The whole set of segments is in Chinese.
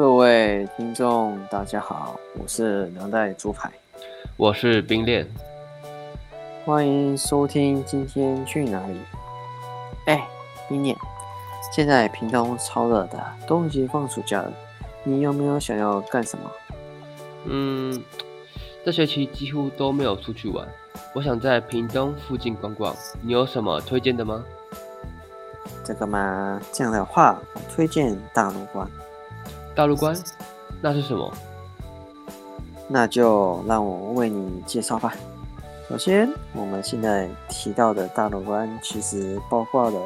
各位听众，大家好，我是两代猪排，我是冰恋，欢迎收听今天去哪里？哎，冰恋，现在屏东超热的，都已经放暑假了，你有没有想要干什么？嗯，这学期几乎都没有出去玩，我想在屏东附近逛逛，你有什么推荐的吗？这个嘛，这样的话，我推荐大陆关。大陆关，那是什么？那就让我为你介绍吧。首先，我们现在提到的大陆关，其实包括了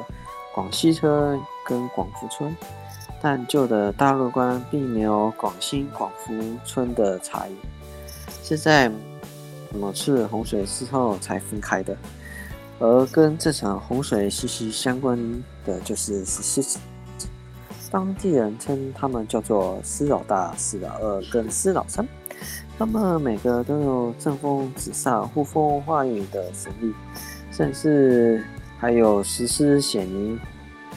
广西车跟广福村，但旧的大陆关并没有广西广福村的差异，是在某次洪水之后才分开的。而跟这场洪水息息相关的就是石狮子。当地人称他们叫做狮老大、狮老二跟狮老三，他们每个都有正风止煞、呼风唤雨的神力，甚至还有石狮显灵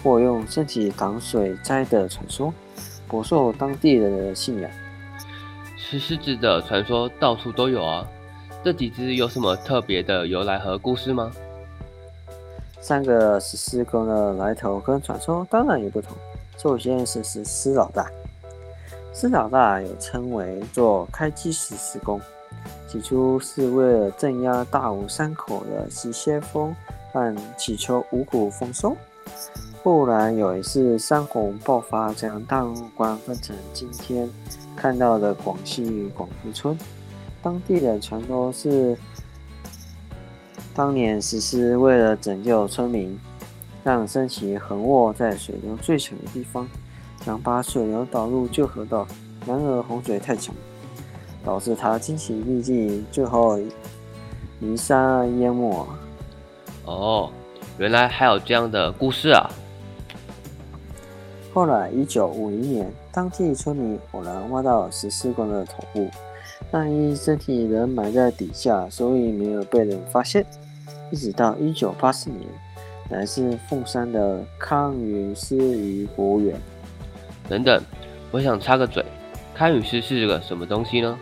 或用身体挡水灾的传说，颇受当地人的信仰。石狮子的传说到处都有啊，这几只有什么特别的由来和故事吗？三个石狮公的来头跟传说当然也不同。首先是是狮老大，石老大有称为做开基石狮工，起初是为了镇压大武山口的急先锋，但祈求五谷丰收。后来有一次山洪爆发，将大陆关分成今天看到的广西广福村。当地的传说是，当年石狮为了拯救村民。让升旗横卧在水流最浅的地方，想把水流导入旧河道。然而洪水太强，导致他精疲力尽，最后泥沙淹没。哦，原来还有这样的故事啊！后来，一九五零年，当地村民偶然挖到十四公的头部，但因身体仍埋在底下，所以没有被人发现。一直到一九八四年。乃是凤山的康云狮鱼博物园。等等，我想插个嘴，康云狮是个什么东西呢？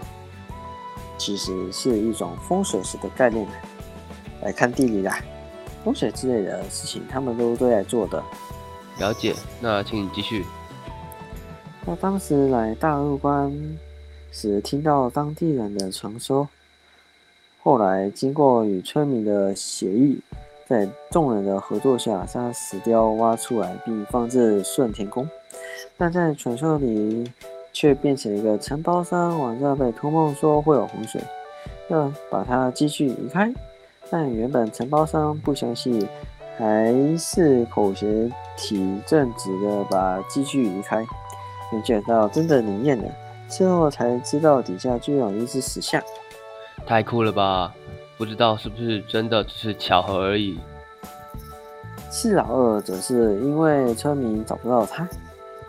其实是一种风水师的概念。来看地理啦，风水之类的事情，他们都都在做的。了解，那请你继续。那当时来大陆关时，听到当地人的传说，后来经过与村民的协议。在众人的合作下，将石雕挖出来，并放置顺天宫。但在传说里，却变成一个承包商。晚上被托梦说会有洪水，要把它继续移开。但原本承包商不相信，还是口嫌体正直的把积具移开。没想到真的灵验了，之后才知道底下居然有一只石像。太酷了吧！不知道是不是真的，只是巧合而已。狮老二则是因为村民找不到他，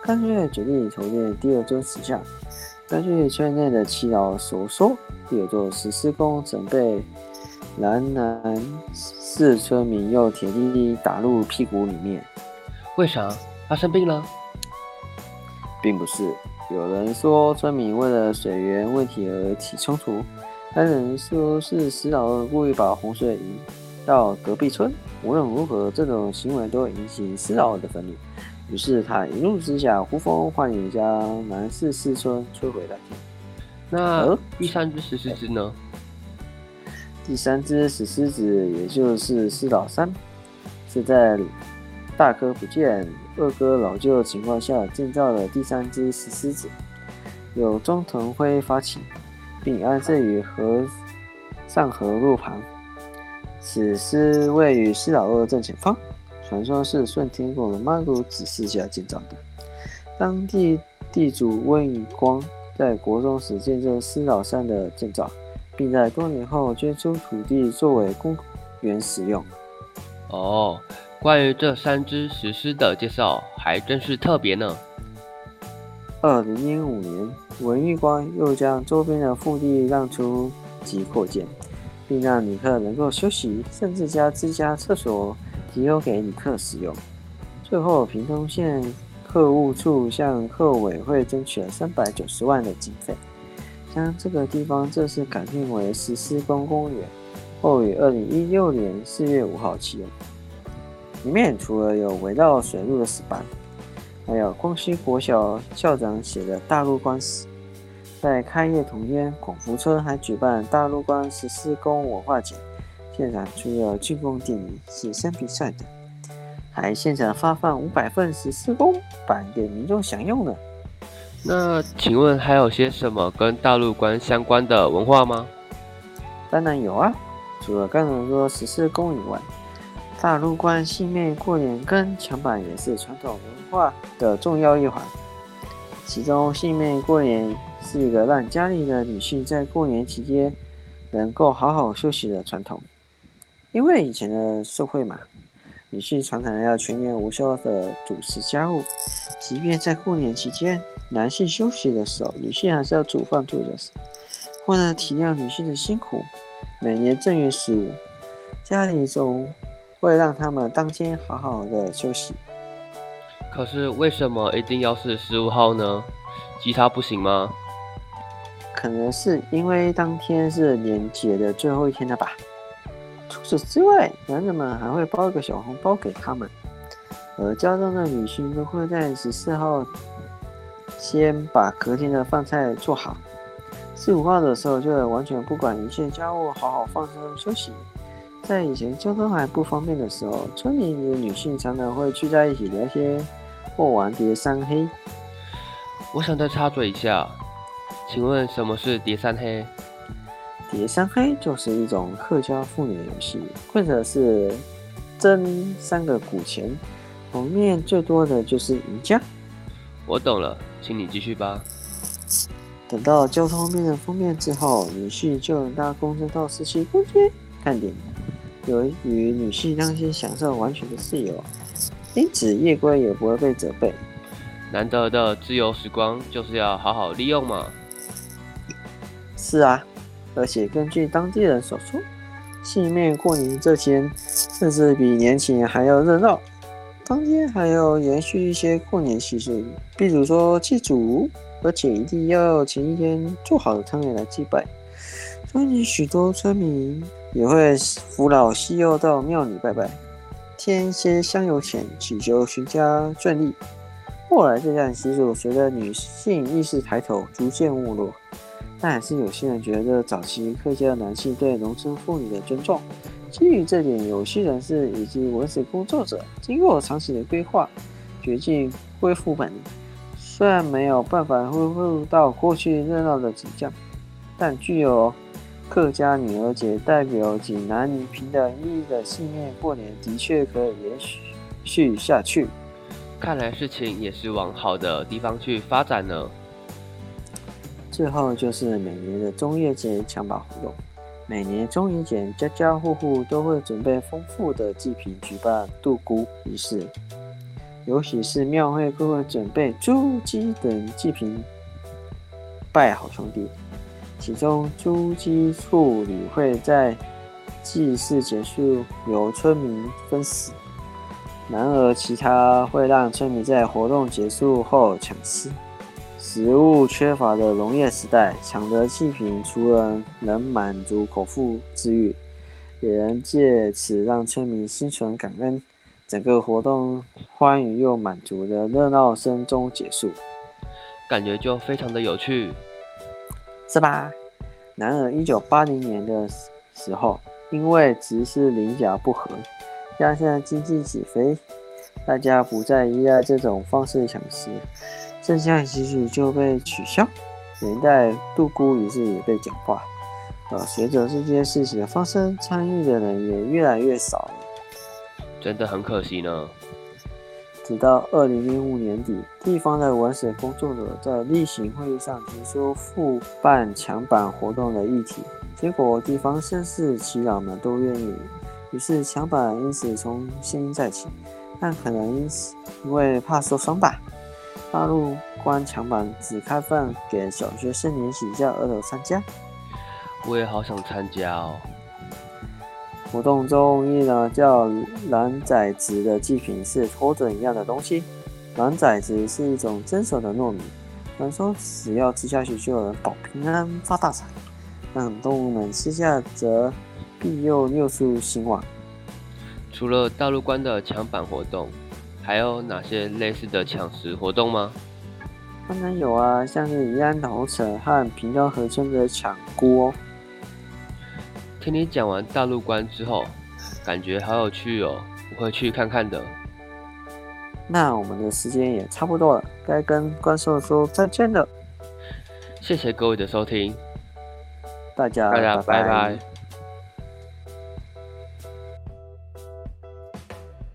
干脆决定筹建第二尊石像。根据村内的七老所说，第二座石狮宫曾被南南四村民用铁钉打入屁股里面。为啥？他生病了？并不是，有人说村民为了水源问题而起冲突。还有人说是石老二故意把洪水引到隔壁村，无论如何，这种行为都会引起石老二的愤怒。于是他一怒之下呼风唤雨，将南四四村摧毁了。那第三只石狮子呢？第三只石狮子，也就是石老三，是在大哥不见、二哥老旧的情况下建造了第三只石狮子，由庄腾辉发起。并安置于河上河路旁，此狮位于狮老二正前方。传说是顺天宫的妈祖指示下建造的。当地地主温光在国中时见证狮老山的建造，并在多年后捐出土地作为公园使用。哦，关于这三只石狮的介绍还真是特别呢。二零零五年，文玉光又将周边的腹地让出及扩建，并让旅客能够休息，甚至将自家厕所提供给旅客使用。最后，屏东县客务处向客委会争取了三百九十万的经费，将这个地方正式改名为十四公公园，后于二零一六年四月五号启用。里面除了有围绕水路的石板，还有光熙国小校长写的大陆观史。在开业同天，广福村还举办大陆观十四宫文化节，现场除了进贡典礼、写生比赛等，还现场发放五百份十四宫版给民众享用呢。那请问还有些什么跟大陆观相关的文化吗？当然有啊，除了刚才说十四宫以外，大陆观信面过年跟抢板也是传统文化的重要一环。其中信妹过年是一个让家里的女性在过年期间能够好好休息的传统。因为以前的社会嘛，女性常常要全年无休的主持家务，即便在过年期间，男性休息的时候，女性还是要煮饭做家事。为了体谅女性的辛苦，每年正月十五，家里总会让他们当天好好的休息。可是为什么一定要是十五号呢？其他不行吗？可能是因为当天是年节的最后一天了吧。除此之外，男人们还会包一个小红包给他们，而家中的女性都会在十四号先把隔天的饭菜做好，十五号的时候就完全不管一切家务，好好放松休息。在以前交通还不方便的时候，村里的女性常常会聚在一起聊天。或玩叠三黑，我想再插嘴一下，请问什么是叠三黑？叠三黑就是一种客家妇女的游戏，规则是争三个古钱，红面最多的就是赢家。我懂了，请你继续吧。等到交通变得方便之后，女性就能搭公车到十七公街看电影，由于女性当天享受完全的自由。因此，夜归也不会被责备。难得的自由时光，就是要好好利用嘛。是啊，而且根据当地人所说，信面过年这天甚至比年前还要热闹。当天还要延续一些过年习俗，比如说祭祖，而且一定要前一天做好的汤圆来祭拜。所以许多村民也会扶老携幼到庙里拜拜。添些香油钱，祈求全家顺利。后来这项习俗随着女性意识抬头，逐渐没落。但还是有些人觉得，早期客家男性对农村妇女的尊重。基于这点，有些人士以及文史工作者经过长期的规划，决定恢复本年。虽然没有办法恢复到过去热闹的景象，但具有。客家女儿节代表仅男女平等意义的信念过年，的确可以延续下去。看来事情也是往好的地方去发展呢。最后就是每年的中元节抢宝活动。每年中元节，家家户户都会准备丰富的祭品，举办渡孤仪式。尤其是庙会都会准备猪、鸡等祭品，拜好兄弟。其中，猪鸡处理会在祭祀结束由村民分食；然而，其他会让村民在活动结束后抢吃。食物缺乏的农业时代，抢得祭品除了能满足口腹之欲，也能借此让村民心存感恩。整个活动欢愉又满足的热闹声中结束，感觉就非常的有趣。是吧？然而，一九八零年的时候，因为直司领奖不合，加上经济起飞，大家不再依赖这种方式抢食，这项习俗就被取消，连带渡姑仪式也被简化。呃随着这件事情的发生，参与的人也越来越少了，真的很可惜呢。直到二零零五年底，地方的文史工作者在例行会议上提出复办墙板活动的议题，结果地方绅士、耆老们都愿意，于是墙板因此重新再起。但可能因此因为怕受伤吧，大陆关墙板只开放给小学生年级以下儿童参加。我也好想参加哦。活动中，一呢叫蓝仔子的祭品是拖着一样的东西，蓝崽子是一种蒸熟的糯米，传说只要吃下去就能保平安发大财，让动物们吃下则庇佑六畜兴旺。除了大陆关的抢板活动，还有哪些类似的抢食活动吗？当然有啊，像是宜安头城和屏东河村的抢锅哦。听你讲完大陆观之后，感觉好有趣哦，我会去看看的。那我们的时间也差不多了，该跟观众说再见了。谢谢各位的收听，大家大家拜拜。拜拜。